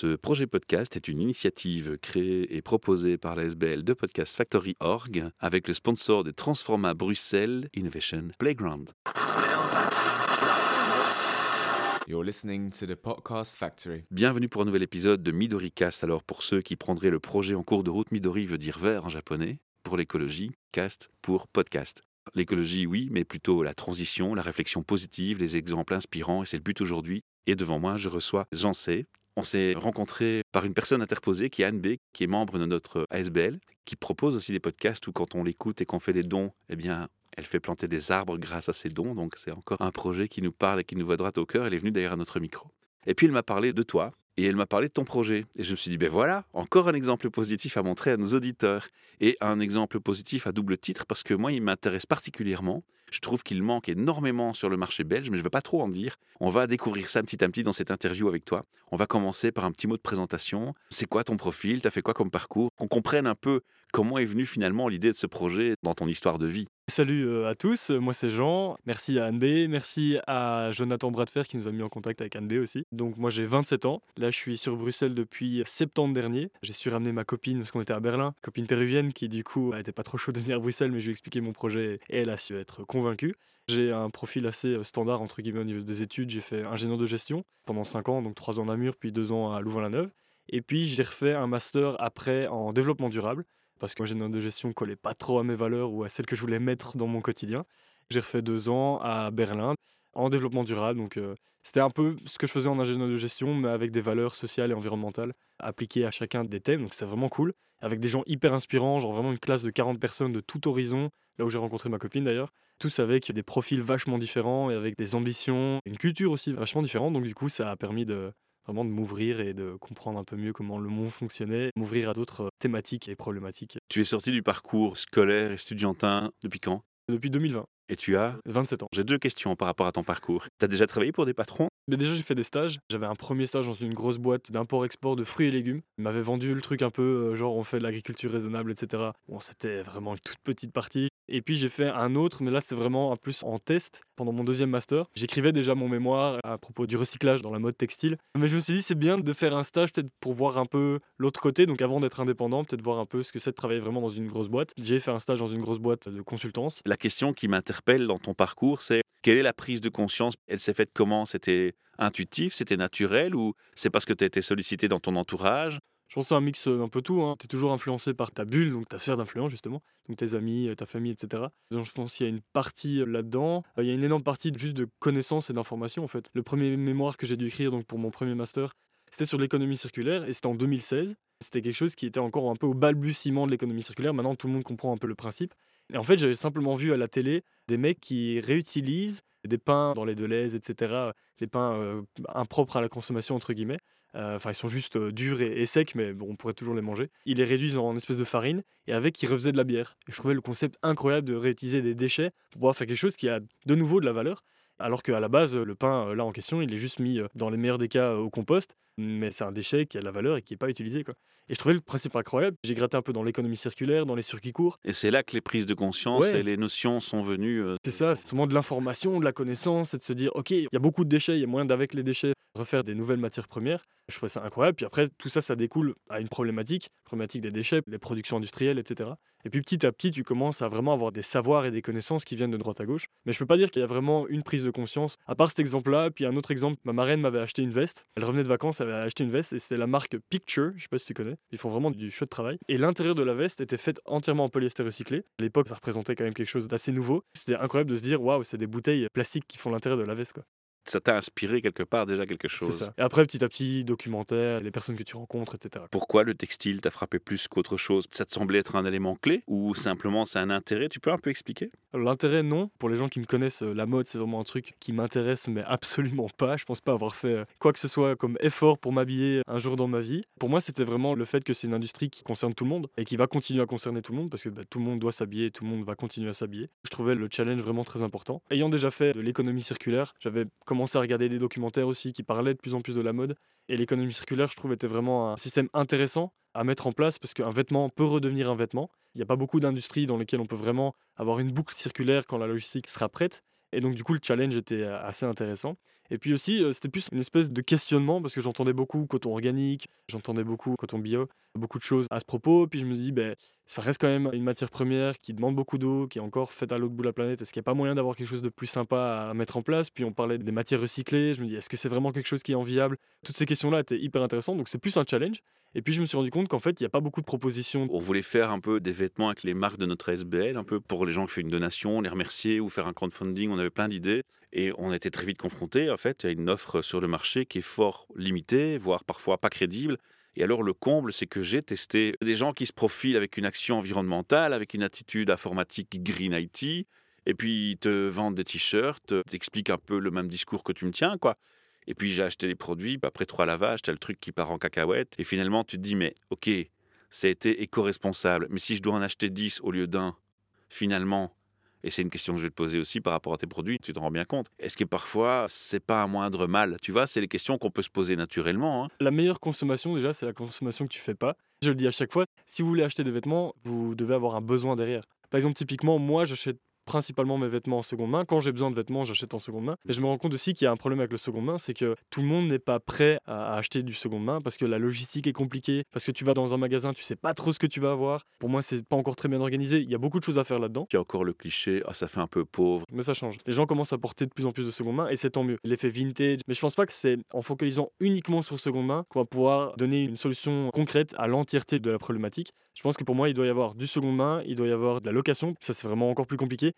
Ce projet podcast est une initiative créée et proposée par la SBL de Podcast Factory Org avec le sponsor de Transforma Bruxelles Innovation Playground. You're listening to the Podcast Factory. Bienvenue pour un nouvel épisode de Midori Cast. Alors pour ceux qui prendraient le projet en cours de route, Midori veut dire vert en japonais. Pour l'écologie, cast pour podcast. L'écologie, oui, mais plutôt la transition, la réflexion positive, les exemples inspirants, et c'est le but aujourd'hui. Et devant moi, je reçois Jean C. On s'est rencontré par une personne interposée qui est Anne B, qui est membre de notre ASBL, qui propose aussi des podcasts où quand on l'écoute et qu'on fait des dons, eh bien, elle fait planter des arbres grâce à ses dons. Donc c'est encore un projet qui nous parle et qui nous va droit au cœur. Elle est venue d'ailleurs à notre micro. Et puis elle m'a parlé de toi et elle m'a parlé de ton projet. Et je me suis dit, ben voilà, encore un exemple positif à montrer à nos auditeurs. Et un exemple positif à double titre parce que moi, il m'intéresse particulièrement. Je trouve qu'il manque énormément sur le marché belge, mais je ne vais pas trop en dire. On va découvrir ça petit à petit dans cette interview avec toi. On va commencer par un petit mot de présentation. C'est quoi ton profil? Tu as fait quoi comme parcours? Qu'on comprenne un peu comment est venue finalement l'idée de ce projet dans ton histoire de vie. Salut euh, à tous, moi c'est Jean. Merci à Anne B, merci à Jonathan Bradfer qui nous a mis en contact avec Anne B aussi. Donc moi j'ai 27 ans. Là je suis sur Bruxelles depuis septembre dernier. J'ai su ramener ma copine parce qu'on était à Berlin, copine péruvienne qui du coup n'était pas trop chaud de venir à Bruxelles mais je lui ai expliqué mon projet et elle a su être convaincue. J'ai un profil assez euh, standard entre guillemets au niveau des études. J'ai fait ingénieur de gestion pendant 5 ans, donc 3 ans à Namur puis 2 ans à Louvain-la-Neuve. Et puis j'ai refait un master après en développement durable parce que l'ingénieur de gestion collait pas trop à mes valeurs ou à celles que je voulais mettre dans mon quotidien. J'ai refait deux ans à Berlin en développement durable. Donc, euh, c'était un peu ce que je faisais en ingénieur de gestion, mais avec des valeurs sociales et environnementales appliquées à chacun des thèmes. Donc, c'est vraiment cool. Avec des gens hyper inspirants, genre vraiment une classe de 40 personnes de tout horizon, là où j'ai rencontré ma copine d'ailleurs. Tous avec des profils vachement différents et avec des ambitions, une culture aussi vachement différente. Donc, du coup, ça a permis de, vraiment de m'ouvrir et de comprendre un peu mieux comment le monde fonctionnait, m'ouvrir à d'autres euh, thématiques et problématiques. Tu es sorti du parcours scolaire et studientin depuis quand? Depuis 2020. Et tu as 27 ans. J'ai deux questions par rapport à ton parcours. Tu as déjà travaillé pour des patrons? Mais déjà, j'ai fait des stages. J'avais un premier stage dans une grosse boîte d'import-export de fruits et légumes. Ils m'avaient vendu le truc un peu euh, genre on fait de l'agriculture raisonnable, etc. Bon, c'était vraiment une toute petite partie. Et puis j'ai fait un autre, mais là c'était vraiment un plus en test pendant mon deuxième master. J'écrivais déjà mon mémoire à propos du recyclage dans la mode textile. Mais je me suis dit c'est bien de faire un stage peut-être pour voir un peu l'autre côté. Donc avant d'être indépendant, peut-être voir un peu ce que c'est de travailler vraiment dans une grosse boîte. J'ai fait un stage dans une grosse boîte de consultance. La question qui m'interpelle dans ton parcours, c'est quelle est la prise de conscience? Elle s'est faite comment? C'était intuitif, c'était naturel? Ou c'est parce que tu as été sollicité dans ton entourage? Je pense que c'est un mix euh, un peu tout. Hein. Tu es toujours influencé par ta bulle, donc ta sphère d'influence justement, donc tes amis, euh, ta famille, etc. Donc je pense qu'il y a une partie euh, là-dedans. Il y a une énorme partie juste de connaissances et d'informations en fait. Le premier mémoire que j'ai dû écrire donc pour mon premier master, c'était sur l'économie circulaire et c'était en 2016. C'était quelque chose qui était encore un peu au balbutiement de l'économie circulaire. Maintenant, tout le monde comprend un peu le principe. Et en fait, j'avais simplement vu à la télé des mecs qui réutilisent des pains dans les Deleuze, etc., les pains impropres à la consommation, entre guillemets, enfin, ils sont juste euh, durs et, secs, mais bon, on pourrait toujours les manger. Ils les réduisent en espèce de farine et avec, ils refaisaient de la bière. Je trouvais le concept incroyable de réutiliser des déchets pour faire quelque chose qui a de nouveau de la valeur. Alors qu'à la base, le pain, euh, là en question, il est juste mis dans les meilleurs des cas au compost, mais c'est un déchet qui a de la valeur et qui n'est pas utilisé. Quoi. Et je trouvais le principe incroyable. J'ai gratté un peu dans l'économie circulaire, dans les circuits courts. Et c'est là que les prises de conscience et les notions sont venues. C'est ça, c'est vraiment de l'information, de la connaissance, et de se dire, ok, il y a beaucoup de déchets, il y a moyen d'avec les déchets refaire des nouvelles matières premières. Je trouvais ça incroyable. Puis après, tout ça, ça découle à une problématique, problématique des déchets, les productions industrielles, etc. Et puis petit à petit, tu commences à vraiment avoir des savoirs et des connaissances qui viennent de droite à gauche. Mais je peux pas dire qu'il y a vraiment une prise de conscience. À part cet exemple-là, puis un autre exemple, ma marraine m'avait acheté une veste. Elle revenait de vacances, elle avait acheté une veste et c'était la marque Picture. Je sais pas si tu connais. Ils font vraiment du chouette travail. Et l'intérieur de la veste était fait entièrement en polyester recyclé. À l'époque, ça représentait quand même quelque chose d'assez nouveau. C'était incroyable de se dire, waouh, c'est des bouteilles plastiques qui font l'intérieur de la veste. Quoi ça t'a inspiré quelque part déjà quelque chose. Ça. Et après, petit à petit, documentaire, les personnes que tu rencontres, etc. Pourquoi le textile t'a frappé plus qu'autre chose? Ça te semblait être un élément clé ou simplement c'est un intérêt? Tu peux un peu expliquer? L'intérêt, non. Pour les gens qui me connaissent, euh, la mode, c'est vraiment un truc qui m'intéresse, mais absolument pas. Je pense pas avoir fait euh, quoi que ce soit comme effort pour m'habiller un jour dans ma vie. Pour moi, c'était vraiment le fait que c'est une industrie qui concerne tout le monde et qui va continuer à concerner tout le monde parce que bah, tout le monde doit s'habiller, tout le monde va continuer à s'habiller. Je trouvais le challenge vraiment très important. Ayant déjà fait de l'économie circulaire, j'avais commencé à regarder des documentaires aussi qui parlaient de plus en plus de la mode. Et l'économie circulaire, je trouve, était vraiment un système intéressant à mettre en place parce qu'un vêtement peut redevenir un vêtement. Il n'y a pas beaucoup d'industries dans lesquelles on peut vraiment avoir une boucle circulaire quand la logistique sera prête. Et donc, du coup, le challenge était euh, assez intéressant. Et puis aussi, euh, c'était plus une espèce de questionnement parce que j'entendais beaucoup coton organique, j'entendais beaucoup coton bio, beaucoup de choses à ce propos. Puis je me dis, ben, ça reste quand même une matière première qui demande beaucoup d'eau, qui est encore faite à l'autre bout de la planète. Est-ce qu'il n'y a pas moyen d'avoir quelque chose de plus sympa à mettre en place? Puis on parlait des matières recyclées. Je me dis, est-ce que c'est vraiment quelque chose qui est enviable? Toutes ces questions-là étaient hyper intéressantes. Donc c'est plus un challenge. Et puis je me suis rendu compte qu'en fait, il n'y a pas beaucoup de propositions. On voulait faire un peu des vêtements avec les marques de notre SBL, un peu pour les gens qui font une donation, les remercier ou faire un crowdfunding. On avait plein d'idées et on été très vite confrontés en fait à une offre sur le marché qui est fort limitée, voire parfois pas crédible. Et alors le comble, c'est que j'ai testé des gens qui se profilent avec une action environnementale, avec une attitude informatique Green IT, et puis ils te vendent des t-shirts, t'expliquent un peu le même discours que tu me tiens, quoi. Et puis j'ai acheté les produits, après trois lavages, t'as le truc qui part en cacahuète, et finalement tu te dis, mais ok, ça a été éco-responsable, mais si je dois en acheter 10 au lieu d'un, finalement, et c'est une question que je vais te poser aussi par rapport à tes produits, tu te rends bien compte. Est-ce que parfois, c'est pas un moindre mal? Tu vois, c'est les questions qu'on peut se poser naturellement. hein. La meilleure consommation, déjà, c'est la consommation que tu fais pas. Je le dis à chaque fois, si vous voulez acheter des vêtements, vous devez avoir un besoin derrière. Par exemple, typiquement, moi, j'achète principalement mes vêtements en seconde main. Quand j'ai besoin de vêtements, j'achète en seconde main. Mais je me rends compte aussi qu'il y a un problème avec le seconde main, c'est que tout le monde n'est pas prêt à acheter du seconde main parce que la logistique est compliquée, parce que tu vas dans un magasin, tu sais pas trop ce que tu vas avoir. Pour moi, c'est pas encore très bien organisé. Il y a beaucoup de choses à faire là-dedans. Il y a encore le cliché, ah, ça fait un peu pauvre. Mais ça change. Les gens commencent à porter de plus en plus de seconde main et c'est tant mieux. L'effet vintage. Mais je pense pas que c'est en focalisant uniquement sur seconde main qu'on va pouvoir donner une solution concrète à l'entièreté de la problématique. Je pense que pour moi, il doit y avoir du seconde main, il doit y avoir de la location. Ça, c'est vraiment encore plus compliqué.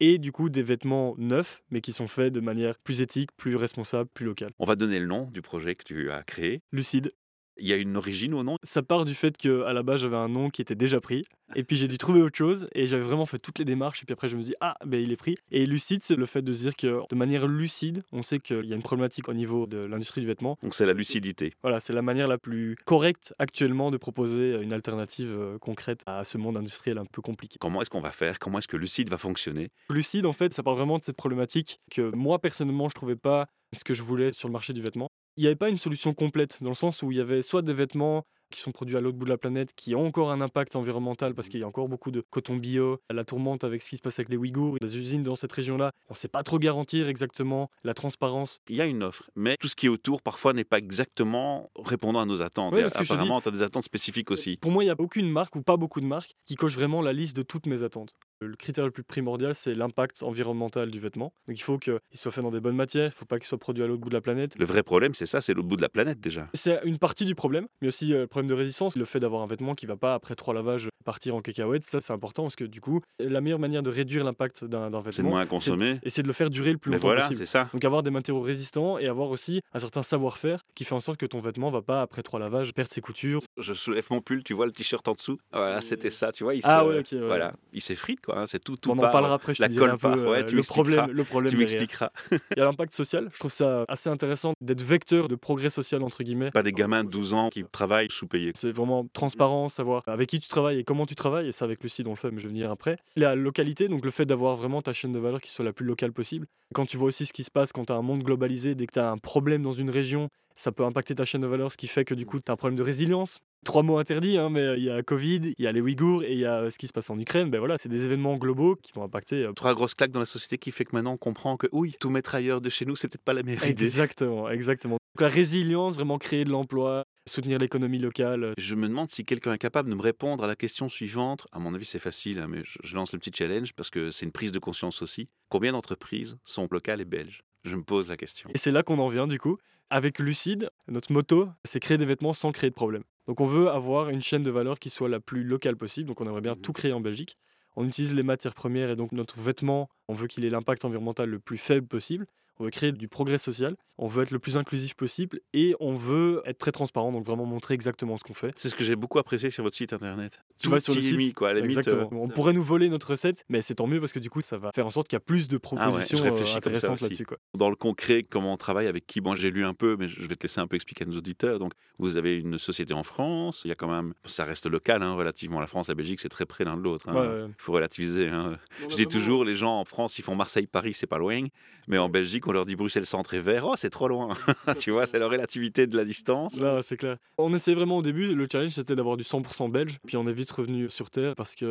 Et du coup, des vêtements neufs, mais qui sont faits de manière plus éthique, plus responsable, plus locale. On va donner le nom du projet que tu as créé. Lucide. Il y a une origine au nom? Ça part du fait que à la base j'avais un nom qui était déjà pris et puis j'ai dû trouver autre chose et j'avais vraiment fait toutes les démarches et puis après je me dis ah ben il est pris. Et lucide c'est le fait de se dire que de manière lucide on sait qu'il y a une problématique au niveau de l'industrie du vêtement. Donc c'est la lucidité. voilà c'est la manière la plus correcte actuellement de proposer une alternative euh, concrète à ce monde industriel un peu compliqué. Comment est-ce qu'on va faire? Comment est-ce que Lucide va fonctionner? Lucide en fait ça parle vraiment de cette problématique que moi personnellement je trouvais pas ce que je voulais sur le marché du vêtement il n'y avait pas une solution complète, dans le sens où il y avait soit des vêtements qui sont produits à l'autre bout de la planète, qui ont encore un impact environnemental parce qu'il y a encore beaucoup de coton bio, la tourmente avec ce qui se passe avec les Ouïghours, les usines dans cette région-là, on ne sait pas trop garantir exactement la transparence. Il y a une offre, mais tout ce qui est autour parfois n'est pas exactement répondant à nos attentes. Ouais, Et parce apparemment, tu as des attentes spécifiques aussi. Pour moi, il n'y a aucune marque ou pas beaucoup de marques qui cochent vraiment la liste de toutes mes attentes. Le critère le plus primordial, c'est l'impact environnemental du vêtement. Donc il faut qu'il soit fait dans des bonnes matières, il ne faut pas qu'il soit produit à l'autre bout de la planète. Le vrai problème, c'est ça, c'est l'autre bout de la planète déjà. C'est une partie du problème, mais aussi euh, le problème de résistance, le fait d'avoir un vêtement qui va pas après trois lavages partir en cacahuète, ça c'est important parce que du coup, la meilleure manière de réduire l'impact d'un d'un C'est de vêtement, moins consommer. et c'est de le faire durer le plus Mais longtemps voilà, possible. c'est ça. Donc avoir des matériaux résistants et avoir aussi un certain savoir-faire qui fait en sorte que ton vêtement va pas après trois lavages perdre ses coutures. Je soulève mon pull, tu vois le t-shirt en dessous. Voilà, c'était ça, tu vois. Il Ah ouais, ok. ouais. Voilà, il s'effrite quoi. hein, C'est tout, tout on en parlera après, je la te colle peu ouais, euh, tu le problème, le problème Tu m'expliqueras. Il y a l'impact social. Je trouve ça assez intéressant d'être vecteur de progrès social entre guillemets. Pas des gamins de 12 ans qui travaillent C'est vraiment transparent, savoir avec qui tu travailles et comment tu travailles, et ça avec Lucide on le fait, mais je vais venir après. La localité, donc le fait d'avoir vraiment ta chaîne de valeur qui soit la plus locale possible. Quand tu vois aussi ce qui se passe quand tu as un monde globalisé, dès que tu as un problème dans une région, ça peut impacter ta chaîne de valeur, ce qui fait que du coup tu as un problème de résilience. Trois mots interdits, hein, mais euh, il y a Covid, il y a les Ouïghours et il y a euh, ce qui se passe en Ukraine. Ben voilà, c'est des événements globaux qui vont impacter. euh, Trois grosses claques dans la société qui fait que maintenant on comprend que oui, tout mettre ailleurs de chez nous, c'est peut-être pas la meilleure idée. Exactement, exactement. Donc la résilience, vraiment créer de l'emploi, soutenir l'économie locale. Je me demande si quelqu'un est capable de me répondre à la question suivante. À mon avis, c'est facile, hein, mais je, je lance le petit challenge parce que c'est une prise de conscience aussi. Combien d'entreprises sont locales et belges? Je me pose la question. Et c'est là qu'on en vient du coup. Avec Lucide, notre motto, c'est créer des vêtements sans créer de problème. Donc on veut avoir une chaîne de valeur qui soit la plus locale possible. Donc on aimerait bien Mhm. tout créer en Belgique. On utilise les matières premières et donc notre vêtement, on veut qu'il ait l'impact environnemental le plus faible possible. On veut créer du progrès social. On veut être le plus inclusif possible et on veut être très transparent, donc vraiment montrer exactement ce qu'on fait. C'est ce que j'ai beaucoup apprécié sur votre site internet. Tout sur le site, mis, quoi. À la limite, Exactement. euh, on pourrait nous voler notre recette, mais c'est tant mieux parce que du coup, ça va faire en sorte qu'il y a plus de Ah ouais, je propositions euh, intéressantes là-dessus. quoi. dans le concret, comment on travaille, avec qui? Bon, j'ai lu un peu, mais je vais te laisser un peu expliquer à nos auditeurs. Donc, vous avez une société en France. Il y a quand même, ça reste local, hein, relativement. La France, la Belgique, c'est très près l'un de l'autre. hein. Ouais, Il faut relativiser. hein. Je dis toujours, les gens en France, ils font Marseille-Paris, c'est pas loin. Mais en Belgique, qu'on leur dit Bruxelles centre et vert, oh c'est trop loin. tu vois, c'est la relativité de la distance. Là, c'est clair. On essayait vraiment au début, le challenge c'était d'avoir du 100% belge, puis on est vite revenu sur terre parce qu'on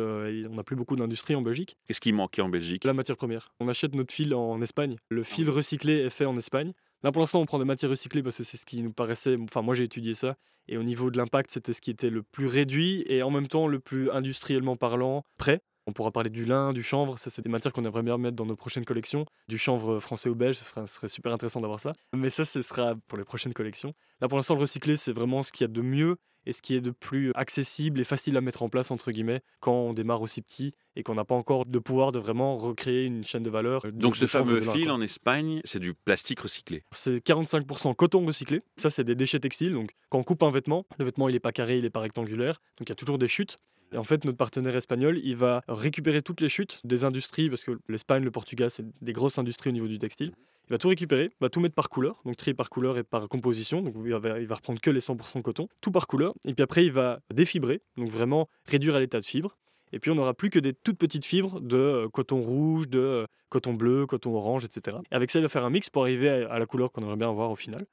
n'a plus beaucoup d'industrie en Belgique. Qu'est-ce qui manquait en Belgique? La matière première. On achète notre fil en Espagne. Le fil recyclé est fait en Espagne. Là, pour l'instant, on prend des matières recyclées parce que c'est ce qui nous paraissait. Enfin, moi, j'ai étudié ça. Et au niveau de l'impact, c'était ce qui était le plus réduit et en même temps le plus industriellement parlant prêt. On pourra parler du lin, du chanvre, ça c'est des matières qu'on aimerait bien mettre dans nos prochaines collections. Du chanvre français ou belge, ce serait, super intéressant d'avoir ça. Mais ça, ce sera pour les prochaines collections. Là pour l'instant, le recyclé, c'est vraiment ce qu'il y a de mieux et ce qui est de plus accessible et facile à mettre en place, entre guillemets, quand on démarre aussi petit et qu'on n'a pas encore de pouvoir de vraiment recréer une chaîne de valeur. Donc ce fameux fil en Espagne, c'est du plastique recyclé C'est 45% coton recyclé. Ça, c'est des déchets textiles. Donc quand on coupe un vêtement, le vêtement, il n'est pas carré, il n'est pas rectangulaire. Donc il y a toujours des chutes. Et en fait, notre partenaire espagnol, il va récupérer toutes les chutes des industries, parce que l'Espagne, le Portugal, c'est des grosses industries au niveau du textile. Il va tout récupérer, va tout mettre par couleur, donc trier par couleur et par composition. Donc il va, reprendre que les 100% coton, tout par couleur. Et puis après, il va défibrer, donc vraiment réduire à l'état de fibre. Et puis on n'aura plus que des toutes petites fibres de euh, coton rouge, de euh, coton bleu, coton orange, etc. Et avec ça, il va faire un mix pour arriver à la couleur qu'on aimerait bien avoir au final.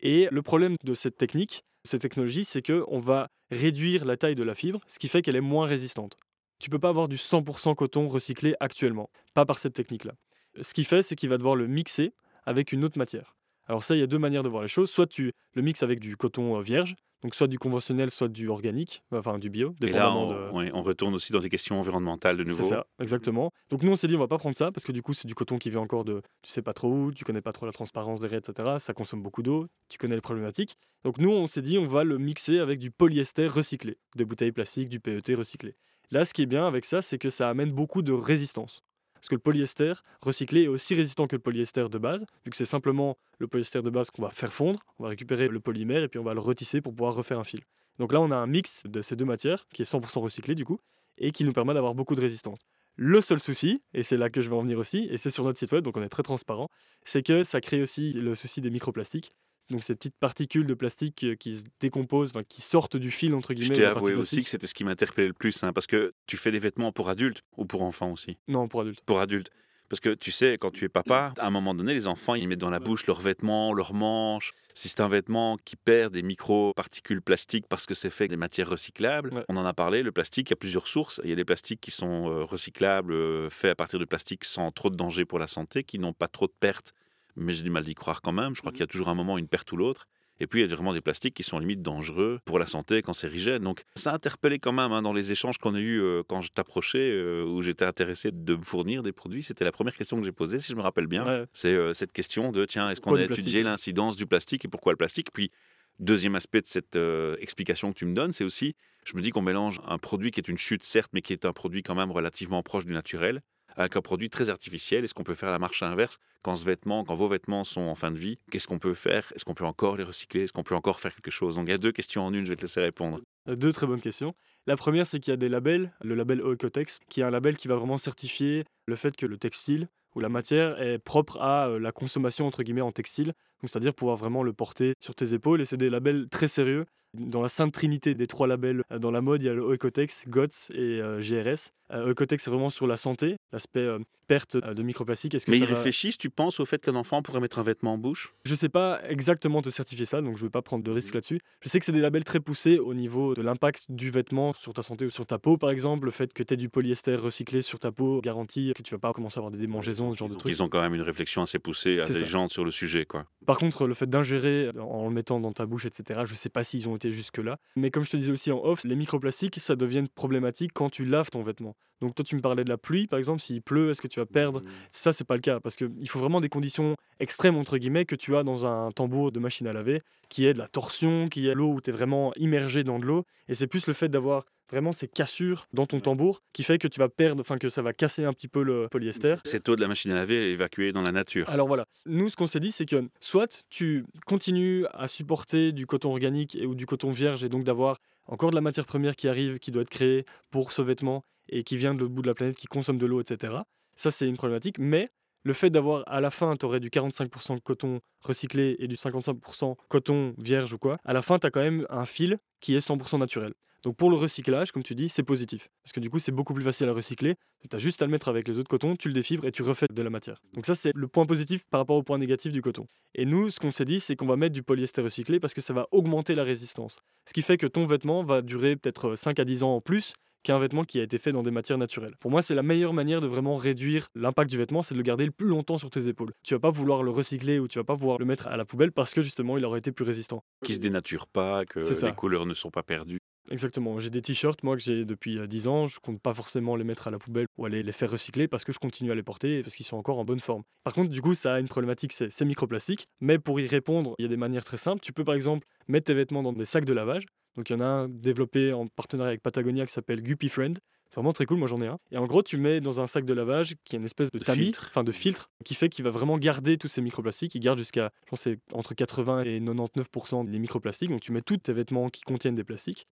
Et le problème de cette technique, cette technologie, c'est qu'on va réduire la taille de la fibre, ce qui fait qu'elle est moins résistante. Tu peux pas avoir du 100% coton recyclé actuellement, pas par cette technique-là. Ce qu'il fait, c'est qu'il va devoir le mixer avec une autre matière. Alors ça, il y a deux manières de voir les choses. Soit tu le mixes avec du coton euh, vierge, donc soit du conventionnel, soit du organique, enfin du bio. Et là, on, on, retourne aussi dans des questions environnementales de nouveau. C'est ça, exactement. Donc nous, on s'est dit, on va pas prendre ça, parce que du coup, c'est du coton qui vient encore de, tu sais pas trop où, tu connais pas trop la transparence des raies, etc. Ça consomme beaucoup d'eau, tu connais les problématiques. Donc nous, on s'est dit, on va le mixer avec du polyester recyclé, des bouteilles plastiques, du PET recyclé. Là, ce qui est bien avec ça, c'est que ça amène beaucoup de résistance. Parce que le polyester recyclé est aussi résistant que le polyester de base, vu que c'est simplement le polyester de base qu'on va faire fondre, on va récupérer le polymère et puis on va le retisser pour pouvoir refaire un fil. Donc là, on a un mix de ces deux matières qui est 100% recyclé du coup, et qui nous permet d'avoir beaucoup de résistance. Le seul souci, et c'est là que je vais en venir aussi, et c'est sur notre site web, donc on est très transparent, c'est que ça crée aussi le souci des microplastiques donc ces petites particules de plastique euh, qui se décomposent, qui sortent du fil entre guillemets. Je t'ai avoué aussi que c'était ce qui m'interpellait le plus, hein, parce que tu fais des vêtements pour adultes ou pour enfants aussi? Non, pour adultes. Pour adultes. Parce que tu sais, quand tu es papa, à un moment donné, les enfants, ils mettent dans la bouche leurs vêtements, leurs manches. Si c'est un vêtement qui perd des micro-particules plastiques parce que c'est fait avec des matières recyclables, on en a parlé, le plastique, il y a plusieurs sources. Il y a des plastiques qui sont euh, recyclables, euh, faits à partir de plastique sans trop de danger pour la santé, qui n'ont pas trop de pertes mais j'ai du mal d'y croire quand même. Je crois mmh qu'il y a toujours un moment une perte ou l'autre. Et puis, il y a vraiment des plastiques qui sont limite dangereux pour la santé, cancérigènes. Donc, ça a interpellé quand même hein, dans les échanges qu'on a eus euh, quand je t'approchais, euh, où j'étais intéressé de me fournir des produits. C'était la première question que j'ai posée, si je me rappelle bien. C'est euh, cette question de, tiens, est-ce qu'on a étudié l'incidence du plastique et pourquoi le plastique? Puis, deuxième aspect de cette explication que tu me donnes, c'est aussi, je me dis qu'on mélange un produit qui est une chute, certes, mais qui est un produit quand même relativement proche du naturel, avec un produit très artificiel. Est-ce qu'on peut faire la marche inverse? Quand ce vêtement, quand vos vêtements sont en fin de vie Qu'est-ce qu'on peut faire? Est-ce qu'on peut encore les recycler? Est-ce qu'on peut encore faire quelque chose? Donc il y a deux questions en une, je vais te laisser répondre. Euh, deux très bonnes questions. La première, c'est qu'il y a des labels, le label Oecotex, qui est un label qui va vraiment certifier le fait que le textile ou la matière est propre à euh, la consommation entre guillemets en textile, c'est-à-dire pouvoir vraiment le porter sur tes épaules. Et c'est des labels très sérieux dans la sainte trinité des trois labels euh, dans la mode, il y a le Ecotex, GOTS et euh, GRS. Euh, Ecotex, c'est vraiment sur la santé, l'aspect perte de microplastiques. Mais ils réfléchissent, tu penses, au fait qu'un enfant pourrait mettre un vêtement en bouche? Je ne sais pas exactement te certifier ça, donc je ne vais pas prendre de risques mmh. là-dessus. Je sais que c'est des labels très poussés au niveau de l'impact du vêtement sur ta santé ou sur ta peau, par exemple. Le fait que tu aies du polyester recyclé sur ta peau garantit que tu vas pas commencer à avoir des démangeaisons, ce genre de trucs. Ils ont quand même une réflexion assez poussée, intelligente sur le sujet. quoi. Par contre, le fait d'ingérer en le mettant dans ta bouche, etc., je ne sais pas s'ils ont été jusque-là. Mais comme je te disais aussi en off, les microplastiques, ça devient problématique quand tu laves ton vêtement. Donc toi, tu me parlais de la pluie, par exemple, s'il pleut, est-ce que tu vas perdre mmh. Ça, c'est pas le cas, parce qu'il faut vraiment des conditions extrêmes, entre guillemets, que tu as dans un tambour de machine à laver, qui est de la torsion, qui est l'eau où tu es vraiment immergé dans de l'eau. Et c'est plus le fait d'avoir vraiment ces cassures dans ton tambour qui fait que tu vas perdre, enfin que ça va casser un petit peu le polyester. Cette eau de la machine à laver est évacuée dans la nature. Alors voilà, nous ce qu'on s'est dit c'est que soit tu continues à supporter du coton organique et, ou du coton vierge et donc d'avoir encore de la matière première qui arrive, qui doit être créée pour ce vêtement et qui vient de l'autre bout de la planète, qui consomme de l'eau, etc. Ça c'est une problématique, mais le fait d'avoir à la fin, tu aurais du 45% coton recyclé et du 55% coton vierge ou quoi, à la fin, tu as quand même un fil qui est 100% naturel. Donc pour le recyclage, comme tu dis, c'est positif. Parce que du coup, c'est beaucoup plus facile à recycler. Tu as juste à le mettre avec les autres cotons, tu le défibres et tu refais de la matière. Donc ça, c'est le point positif par rapport au point négatif du coton. Et nous, ce qu'on s'est dit, c'est qu'on va mettre du polyester recyclé parce que ça va augmenter la résistance. Ce qui fait que ton vêtement va durer peut-être 5 à 10 ans en plus qu'un vêtement qui a été fait dans des matières naturelles. Pour moi, c'est la meilleure manière de vraiment réduire l'impact du vêtement, c'est de le garder le plus longtemps sur tes épaules. Tu vas pas vouloir le recycler ou tu vas pas vouloir le mettre à la poubelle parce que justement, il aurait été plus résistant. Qui se dénature pas, que les couleurs ne sont pas perdues. Exactement. J'ai des t-shirts, moi, que j'ai depuis euh, 10 ans. Je compte pas forcément les mettre à la poubelle ou aller les faire recycler parce que je continue à les porter et parce qu'ils sont encore en bonne forme. Par contre, du coup, ça a une problématique, c'est ces microplastiques. Mais pour y répondre, il y a des manières très simples. Tu peux, par exemple, mettre tes vêtements dans des sacs de lavage. Donc, il y en a un développé en partenariat avec Patagonia qui s'appelle Guppy Friend. C'est vraiment très cool, moi j'en ai un. Et en gros, tu mets dans un sac de lavage qui est une espèce de, De tamis, enfin de filtre, qui fait qu'il va vraiment garder tous ces microplastiques. Il garde jusqu'à, je pense, entre 80 et 99% des microplastiques. Donc tu mets tous tes vêtements qui contiennent des plastiques.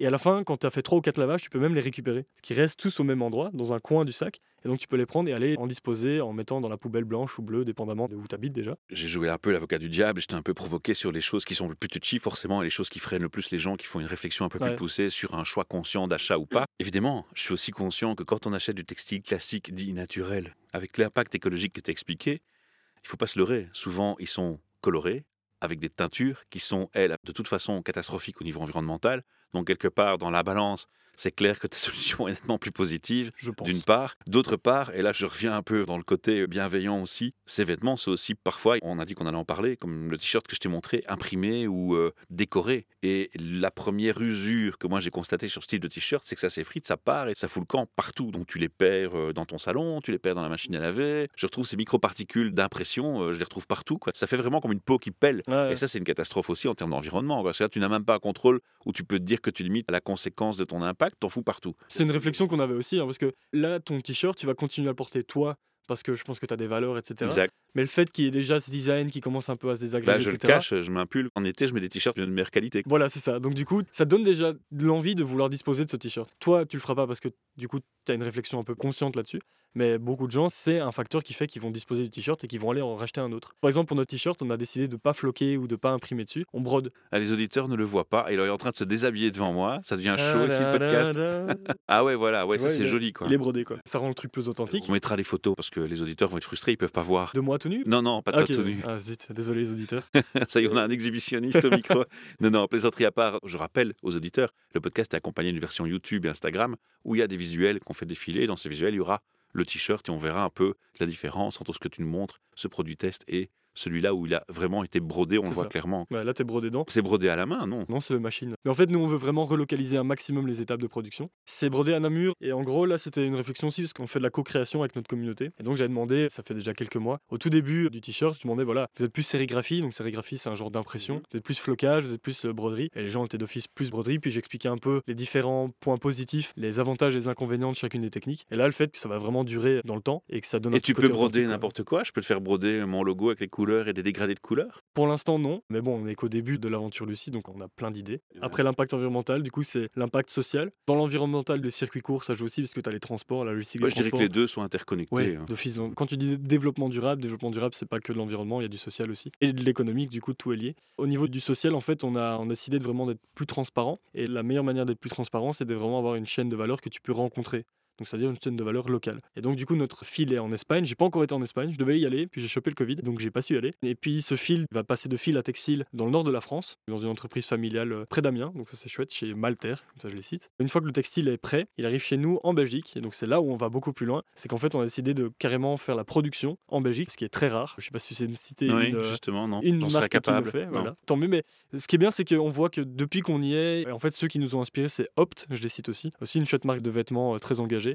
Et à la fin, quand tu as fait 3 ou 4 lavages, tu peux même les récupérer. Ce qui restent tous au même endroit, dans un coin du sac. Et donc tu peux les prendre et aller en disposer en mettant dans la poubelle blanche ou bleue, dépendamment de où tu habites déjà. J'ai joué un peu l'avocat du diable, j'étais un peu provoqué sur les choses qui sont le plus touchy forcément et les choses qui freinent le plus les gens qui font une réflexion un peu plus poussée sur un choix conscient d'achat ou pas. Évidemment, je suis aussi conscient que quand on achète du textile classique dit naturel, avec l'impact écologique que tu as expliqué, il faut pas se leurrer. Souvent, ils sont colorés avec des teintures qui sont, elles, de toute façon catastrophiques au niveau environnemental. Donc, quelque part, dans la balance, c'est clair que ta solution est nettement plus positive d'une part. D'autre part, et là je reviens un peu dans le côté bienveillant aussi, ces vêtements, c'est aussi parfois, on a dit qu'on allait en parler, comme le t-shirt que je t'ai montré, imprimé ou euh, décoré. Et la première usure que moi j'ai constatée sur ce type de t-shirt, c'est que ça s'effrite, ça part et ça fout le camp partout. Donc tu les perds euh, dans ton salon, tu les perds dans la machine à laver. Je retrouve ces microparticules d'impression, euh, je les retrouve partout. Quoi. Ça fait vraiment comme une peau qui pèle. Ouais. Et ça, c'est une catastrophe aussi en termes d'environnement. Parce que là, tu n'as même pas un contrôle où tu peux te dire que tu limites la conséquence de ton impact, t'en fous partout. C'est une réflexion qu'on avait aussi, hein, parce que là, ton t-shirt, tu vas continuer à porter toi, parce que je pense que tu as des valeurs, etc. Exact. Mais le fait qu'il y ait déjà ce design qui commence un peu à se désagréger, Bah, je le etc. cache, je mets un pull. En été, je mets des t-shirts de meilleure qualité. Voilà, c'est ça. Donc du coup, ça donne déjà l'envie de vouloir disposer de ce t-shirt. Toi, tu le feras pas parce que du coup, tu as une réflexion un peu consciente là-dessus. Mais beaucoup de gens, c'est un facteur qui fait qu'ils vont disposer du t-shirt et qu'ils vont aller en racheter un autre. Par exemple, pour notre t-shirt, on a décidé de pas floquer ou de pas imprimer dessus. On brode. Ah, les auditeurs ne le voient pas. Il est en train de se déshabiller devant moi. Ça devient chaud aussi le podcast. Ah ouais, voilà. Ouais, Tu ça c'est joli quoi. Il est brodé quoi. Ça rend le truc plus authentique. On mettra les photos parce que les auditeurs vont être frustrés, ils peuvent pas voir. De moi tout nu Non, non, pas de Ok. toi tout nu. Ah zut, désolé les auditeurs. Ça y est, on a un exhibitionniste au micro. Non, non, plaisanterie à part, je rappelle aux auditeurs, le podcast est accompagné d'une version YouTube et Instagram où il y a des visuels qu'on fait défiler. Dans ces visuels, il y aura le t-shirt et on verra un peu la différence entre ce que tu nous montres, ce produit test et celui-là où il a vraiment été brodé, on le voit ça. clairement. Ouais, là, t'es brodé dedans. C'est brodé à la main, non? Non, c'est le machine. Mais en fait, nous, on veut vraiment relocaliser un maximum les étapes de production. C'est brodé à Namur. Et en gros, là, c'était une réflexion aussi parce qu'on fait de la co-création avec notre communauté. Et donc, j'avais demandé, ça fait déjà quelques mois, au tout début du t-shirt, je demandais, voilà, vous êtes plus sérigraphie. Donc, sérigraphie, c'est un genre d'impression. Vous êtes plus flocage, vous êtes plus euh, broderie. Et les gens étaient d'office plus broderie. Puis, j'expliquais un peu les différents points positifs, les avantages et les inconvénients de chacune des techniques. Et là, le fait que ça va vraiment durer dans le temps et que ça donne un Et tu peux broder n'importe quoi. Je peux te faire broder mon logo avec les couleurs et des dégradés de couleurs? Pour l'instant, non. Mais bon, on est qu'au début de l'aventure Lucie, donc on a plein d'idées. Après l'impact environnemental, du coup, c'est l'impact social. Dans l'environnemental des circuits courts, ça joue aussi parce que tu as les transports, la logistique Moi, je dirais que les deux sont interconnectés. Ouais, hein. d'office. Quand tu dis développement durable, développement durable, c'est pas que de l'environnement, il y a du social aussi. Et de l'économique, du coup, tout est lié. Au niveau du social, en fait, on a, on a décidé de vraiment d'être plus transparent. Et la meilleure manière d'être plus transparent, c'est de vraiment avoir une chaîne de valeur que tu peux rencontrer. Donc, c'est-à-dire une chaîne de valeur locale. Et donc, du coup, notre fil est en Espagne. J'ai pas encore été en Espagne. Je devais y aller, puis j'ai chopé le Covid, donc j'ai pas su y aller. Et puis, ce fil va passer de fil à textile dans le nord de la France, dans une entreprise familiale euh, près d'Amiens. Donc, ça, c'est chouette, chez Malter, comme ça, je les cite. Une fois que le textile est prêt, il arrive chez nous en Belgique. Et donc, c'est là où on va beaucoup plus loin. C'est qu'en fait, on a décidé de carrément faire la production en Belgique, ce qui est très rare. Je sais pas si tu sais me citer Oui, une, euh, justement, non. une marque qui le capable. fait, voilà. Tant mieux, mais ce qui est bien, c'est qu'on voit que depuis qu'on y est, en fait, ceux qui nous ont inspirés, c'est Opt, je les cite aussi, aussi une chouette marque de vêtements euh, très engagée.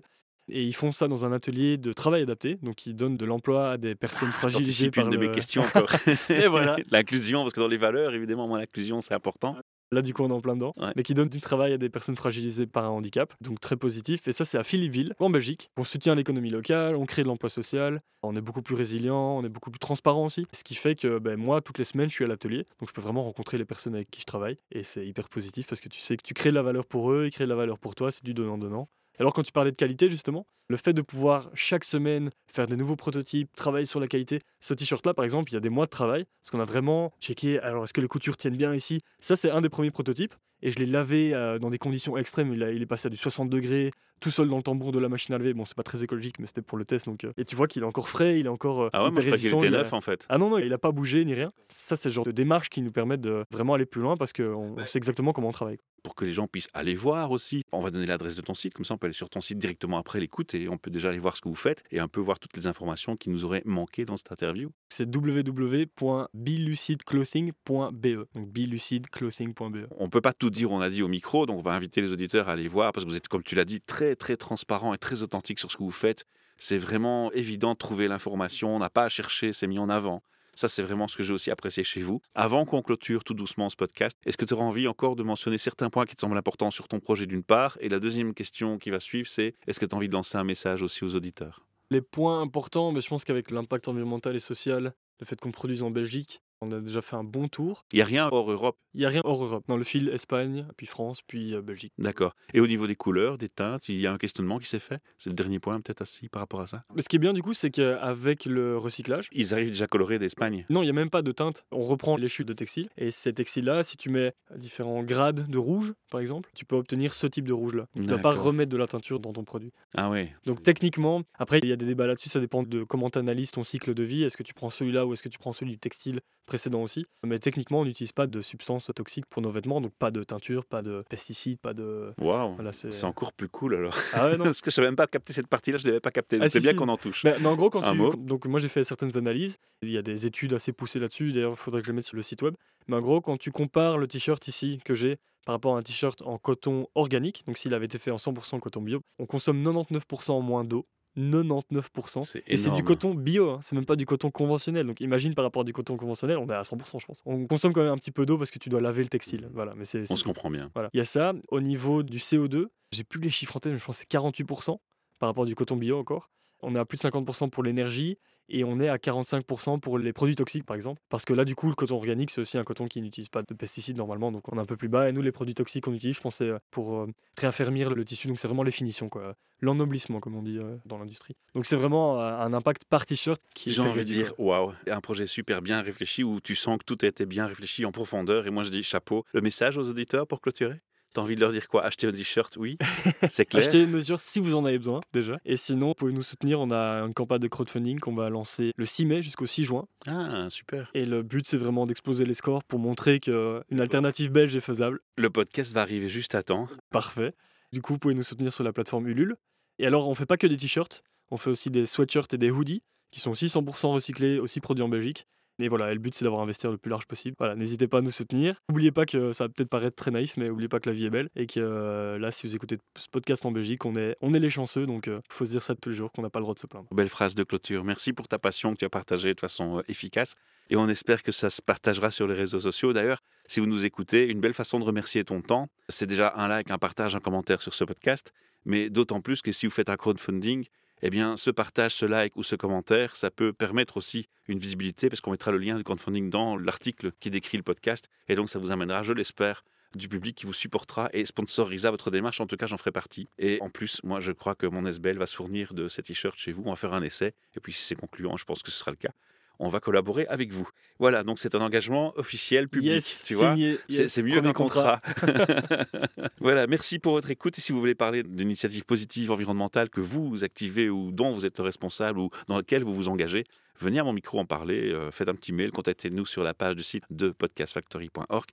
Et ils font ça dans un atelier de travail adapté, donc ils donnent de l'emploi à des personnes fragilisées T'anticipes par une de mes questions encore. Et voilà. L'inclusion, parce que dans les valeurs, évidemment, moi, l'inclusion, c'est important. Là, du coup, on est en plein dedans. Ouais. Mais qui donne du travail à des personnes fragilisées par un handicap. Donc, très positif. Et ça, c'est à Philippeville, en Belgique. On soutient l'économie locale, on crée de l'emploi social, on est beaucoup plus résilient, on est beaucoup plus transparent aussi. Ce qui fait que ben, moi, toutes les semaines, je suis à l'atelier. Donc, je peux vraiment rencontrer les personnes avec qui je travaille. Et c'est hyper positif parce que tu sais que tu crées de la valeur pour eux, ils créent de la valeur pour toi, c'est du donnant-donnant. Alors quand tu parlais de qualité justement, le fait de pouvoir chaque semaine faire des nouveaux prototypes, travailler sur la qualité, ce t-shirt-là par exemple, il y a des mois de travail, parce qu'on a vraiment checké, alors est-ce que les coutures tiennent bien ici? Ça c'est un des premiers prototypes, et je l'ai lavé euh, dans des conditions extrêmes, il, a- il est passé à du 60 degrés, tout seul dans le tambour de la machine à lever, bon c'est pas très écologique mais c'était pour le test, donc... euh, Et tu vois qu'il est encore frais, il est encore... euh, Ah ouais, moi je crois qu'il était a- neuf en fait. ah non, non, il n'a pas bougé ni rien. Ça, c'est le genre de démarche qui nous permet de vraiment aller plus loin parce qu'on on sait exactement comment on travaille. Pour que les gens puissent aller voir aussi. On va donner l'adresse de ton site, comme ça on peut aller sur ton site directement après l'écoute et on peut déjà aller voir ce que vous faites et un peu voir toutes les informations qui nous auraient manqué dans cette interview. C'est www.bilucidclothing.be. Donc bilucidclothing.be. On peut pas tout dire, on a dit au micro, donc on va inviter les auditeurs à aller voir parce que vous êtes, comme tu l'as dit, très très transparent et très authentique sur ce que vous faites. C'est vraiment évident de trouver l'information, on n'a pas à chercher, c'est mis en avant. Ça, c'est vraiment ce que j'ai aussi apprécié chez vous. Avant qu'on clôture tout doucement ce podcast, est-ce que tu auras envie encore de mentionner certains points qui te semblent importants sur ton projet d'une part? Et la deuxième question qui va suivre, c'est est-ce que tu as envie de lancer un message aussi aux auditeurs? Les points importants, mais je pense qu'avec l'impact environnemental et social, le fait qu'on produise en Belgique, on a déjà fait un bon tour. Il n'y a rien hors Europe, Il n'y a rien hors Europe. Dans le fil Espagne, puis France, puis euh, Belgique. d'accord. Et au niveau des couleurs, des teintes, il y a un questionnement qui s'est fait? C'est le dernier point peut-être assis par rapport à ça? Mais ce qui est bien du coup, c'est qu'avec le recyclage, Ils arrivent déjà colorés d'Espagne. Non, il n'y a même pas de teinte. On reprend les chutes de textile. Et ces textiles-là, si tu mets différents grades de rouge, par exemple, tu peux obtenir ce type de rouge-là. Tu ne dois pas remettre de la teinture dans ton produit. Ah ouais, Donc techniquement, après, il y a des débats là-dessus. Ça dépend de comment tu analyses ton cycle de vie. Est-ce que tu prends celui-là ou est-ce que tu prends celui du textile précédent aussi Mais techniquement, on n'utilise pas de substances toxiques pour nos vêtements. Donc pas de teinture, pas de pesticides, pas de... waouh Voilà, c'est... Encore plus cool alors. Ah ouais, non. Parce que je savais même pas capter cette partie-là, je ne l'avais pas capté. Ah, c'est si, bien si. qu'on en touche. Mais, mais en gros, quand Un tu... mot Donc moi j'ai fait certaines analyses, il y a des études assez poussées là-dessus, d'ailleurs il faudrait que je les mette sur le site web. Mais en gros, quand tu compares le t-shirt ici que j'ai par rapport à un t-shirt en coton organique, donc s'il avait été fait en 100% coton bio, on consomme 99% moins d'eau. 99%. C'est Et c'est du coton bio, hein, c'est même pas du coton conventionnel. Donc imagine par rapport à du coton conventionnel, on est à 100% je pense. On consomme quand même un petit peu d'eau parce que tu dois laver le textile. Voilà, mais c'est On se comprend bien. voilà. Il y a ça. Au niveau du CO2, j'ai plus les chiffres en tête, mais je pense que c'est 48% par rapport du coton bio encore. On est à plus de 50% pour l'énergie et on est à 45% pour les produits toxiques par exemple. Parce que là, du coup, le coton organique, c'est aussi un coton qui n'utilise pas de pesticides normalement, donc on est un peu plus bas. Et nous, les produits toxiques qu'on utilise, je pense, c'est euh, pour euh, réaffermir le tissu, donc c'est vraiment les finitions, quoi. L'ennoblissement, comme on dit euh, dans l'industrie. Donc c'est vraiment euh, un impact par t-shirt qui est J'ai envie de dire, waouh, un projet super bien réfléchi où tu sens que tout a été bien réfléchi en profondeur. Et moi, je dis chapeau. Le message aux auditeurs pour clôturer? T'as envie de leur dire quoi? Acheter un t-shirt, oui, c'est clair. Achetez une mesure si vous en avez besoin déjà. Et sinon, vous pouvez nous soutenir. On a une campagne de crowdfunding qu'on va lancer le 6 mai jusqu'au 6 juin. Ah, super. Et le but, c'est vraiment d'exploser les scores pour montrer qu'une alternative belge est faisable. Le podcast va arriver juste à temps. Parfait. Du coup, vous pouvez nous soutenir sur la plateforme Ulule. Et alors, on fait pas que des t-shirts, on fait aussi des sweatshirts et des hoodies qui sont aussi 100% recyclés, aussi produits en Belgique. Et voilà, le but c'est d'avoir investi le plus large possible. Voilà, n'hésitez pas à nous soutenir. N'oubliez pas que ça va peut-être paraître très naïf, mais n'oubliez pas que la vie est belle et que euh, là, si vous écoutez ce podcast en Belgique, on est, on est les chanceux, donc il faut se dire ça tous les jours qu'on n'a pas le droit de se plaindre. Belle phrase de clôture. Merci pour ta passion que tu as partagée de façon euh, efficace. Et on espère que ça se partagera sur les réseaux sociaux. D'ailleurs, si vous nous écoutez, une belle façon de remercier ton temps, c'est déjà un like, un partage, un commentaire sur ce podcast. Mais d'autant plus que si vous faites un crowdfunding, eh bien, ce partage, ce like ou ce commentaire, ça peut permettre aussi une visibilité, parce qu'on mettra le lien du crowdfunding dans l'article qui décrit le podcast. Et donc, ça vous amènera, je l'espère, du public qui vous supportera et sponsorisera votre démarche. En tout cas, j'en ferai partie. Et en plus, moi, je crois que mon SBL va se fournir de ces t-shirts chez vous. On va faire un essai. Et puis, si c'est concluant, je pense que ce sera le cas. On va collaborer avec vous. Voilà, donc c'est un engagement officiel, public. Yes, tu vois c'est yes, c'est mieux qu'un contrat. voilà, merci pour votre écoute. Et si vous voulez parler d'une initiative positive environnementale que vous activez ou dont vous êtes le responsable ou dans laquelle vous vous engagez, venez à mon micro en parler. euh, faites un petit mail, contactez-nous sur la page du site de podcastfactory.org.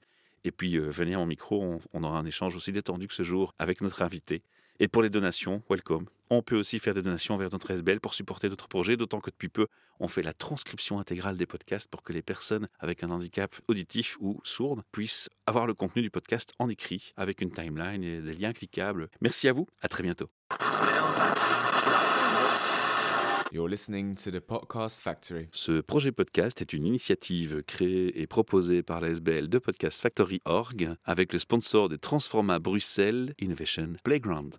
Et puis euh, venez à mon micro, on, on aura un échange aussi détendu que ce jour avec notre invité. Et pour les donations, welcome. On peut aussi faire des donations vers notre SBL pour supporter notre projet, d'autant que depuis peu, on fait la transcription intégrale des podcasts pour que les personnes avec un handicap auditif ou sourde puissent avoir le contenu du podcast en écrit avec une timeline et des liens cliquables. Merci à vous, à très bientôt. You're listening to the Podcast Factory. Ce projet podcast est une initiative créée et proposée par la SBL de Podcast Factory Org avec le sponsor de Transforma Bruxelles Innovation Playground.